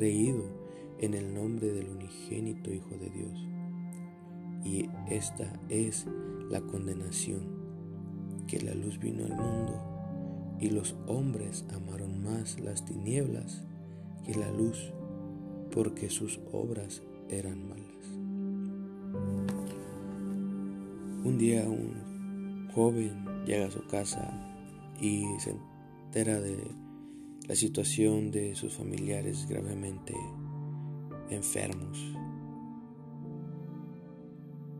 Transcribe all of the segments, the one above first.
creído en el nombre del unigénito Hijo de Dios. Y esta es la condenación, que la luz vino al mundo y los hombres amaron más las tinieblas que la luz, porque sus obras eran malas. Un día un joven llega a su casa y se entera de la situación de sus familiares gravemente enfermos.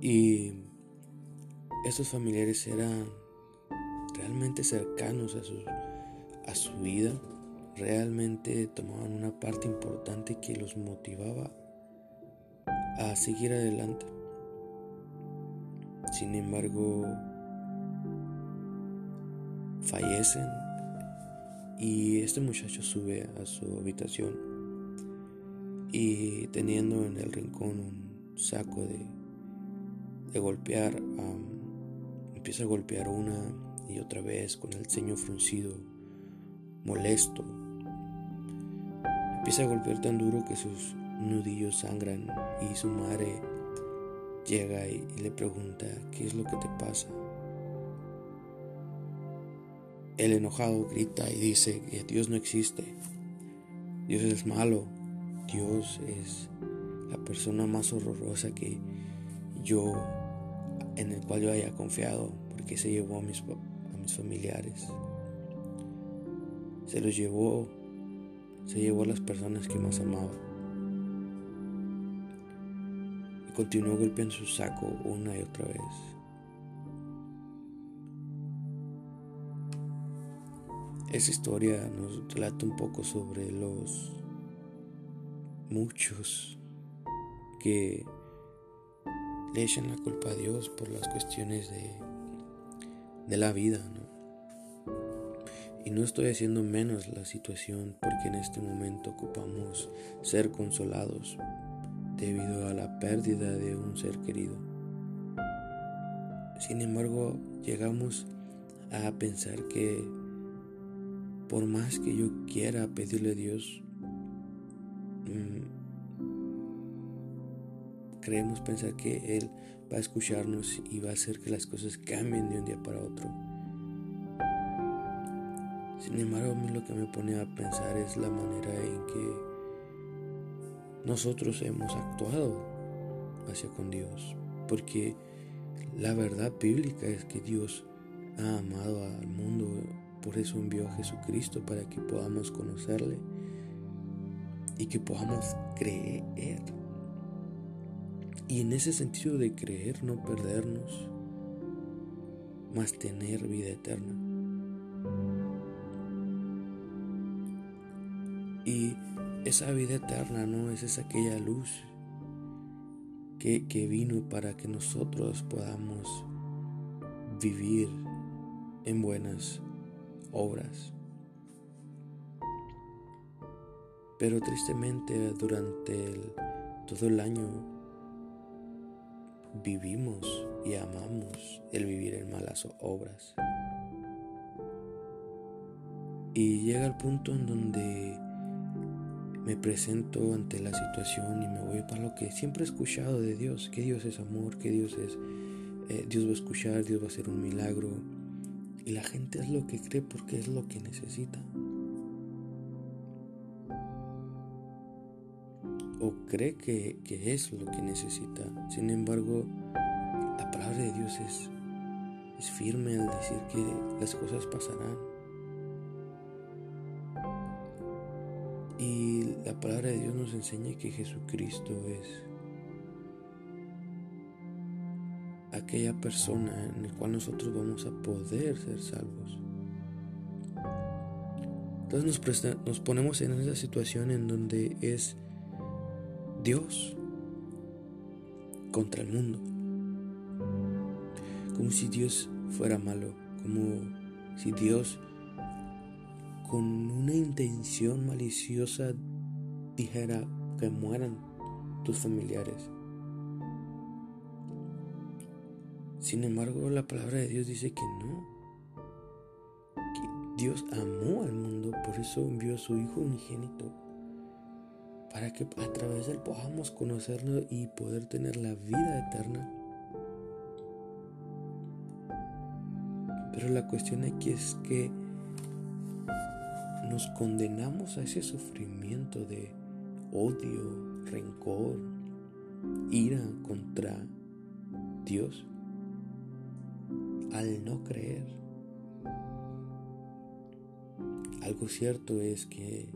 Y esos familiares eran realmente cercanos a su, a su vida, realmente tomaban una parte importante que los motivaba a seguir adelante. Sin embargo, fallecen y este muchacho sube a su habitación y teniendo en el rincón un saco de, golpear, empieza a golpear una y otra vez con el ceño fruncido, molesto. Empieza a golpear tan duro que sus nudillos sangran y su madre llega y le pregunta, ¿qué es lo que te pasa? El enojado grita y dice que Dios no existe. Dios es malo. Dios es la persona más horrorosa que yo, en el cual yo haya confiado, porque se llevó a mis, a mis familiares. Se los llevó, se llevó a las personas que más amaba. Y continuó golpeando su saco una y otra vez. Esa historia nos relata un poco sobre los muchos que le echan la culpa a Dios por las cuestiones de, de la vida. Y no estoy haciendo menos la situación porque en este momento ocupamos ser consolados debido a la pérdida de un ser querido. Sin embargo, llegamos a pensar que por más que yo quiera pedirle a Dios, mm, creemos pensar que Él va a escucharnos y va a hacer que las cosas cambien de un día para otro. Sin embargo, a mí lo que me pone a pensar es la manera en que nosotros hemos actuado hacia con Dios. Porque la verdad bíblica es que Dios ha amado al mundo por eso envió a Jesucristo para que podamos conocerle y que podamos creer. Y en ese sentido de creer, no perdernos, más tener vida eterna. Y esa vida eterna no es esa aquella luz que, que vino para que nosotros podamos vivir en buenas obras. Pero tristemente durante todo el año vivimos y amamos el vivir en malas obras. Y llega el punto en donde me presento ante la situación y me voy para lo que siempre he escuchado de Dios, que Dios es amor, que Dios es, eh, Dios va a escuchar, Dios va a hacer un milagro, y la gente es lo que cree porque es lo que necesita. O cree que, es lo que necesita. Sin embargo, la palabra de Dios es, es firme al decir que las cosas pasarán. Y la palabra de Dios nos enseña que Jesucristo es aquella persona en la cual nosotros vamos a poder ser salvos. Entonces nos, nos ponemos en esa situación en donde es Dios contra el mundo. Como si Dios fuera malo, como si Dios con una intención maliciosa dijera que mueran tus familiares. Sin embargo, la palabra de Dios dice que no. Que Dios amó al mundo, por eso envió a su Hijo unigénito. Para que a través de él podamos conocerlo y poder tener la vida eterna. Pero la cuestión aquí es que nos condenamos a ese sufrimiento de odio, rencor, ira contra Dios al no creer. Algo cierto es que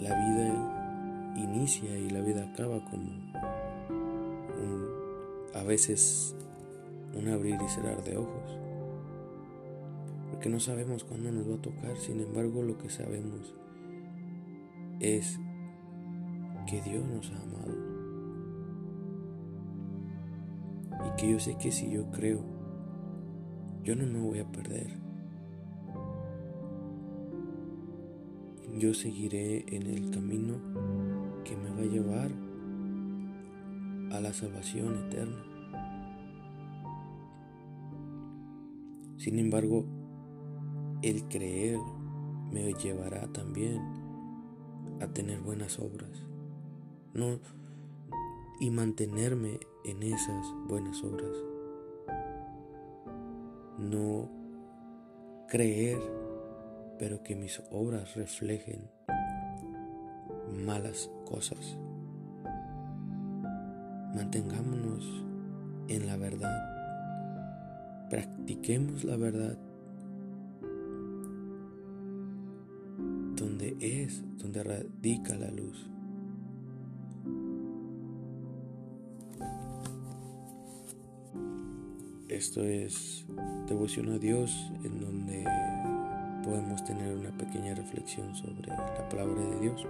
la vida inicia y la vida acaba como a veces un abrir y cerrar de ojos. Porque no sabemos cuándo nos va a tocar, sin embargo lo que sabemos es que Dios nos ha amado. Y que yo sé que si yo creo, yo no me voy a perder. Yo seguiré en el camino que me va a llevar a la salvación eterna. Sin embargo, el creer me llevará también a tener buenas obras. No y mantenerme en esas buenas obras. No creer, pero que mis obras reflejen malas cosas. Mantengámonos en la verdad. Practiquemos la verdad donde es, donde radica la luz. Esto es devoción a Dios en donde podemos tener una pequeña reflexión sobre la palabra de Dios.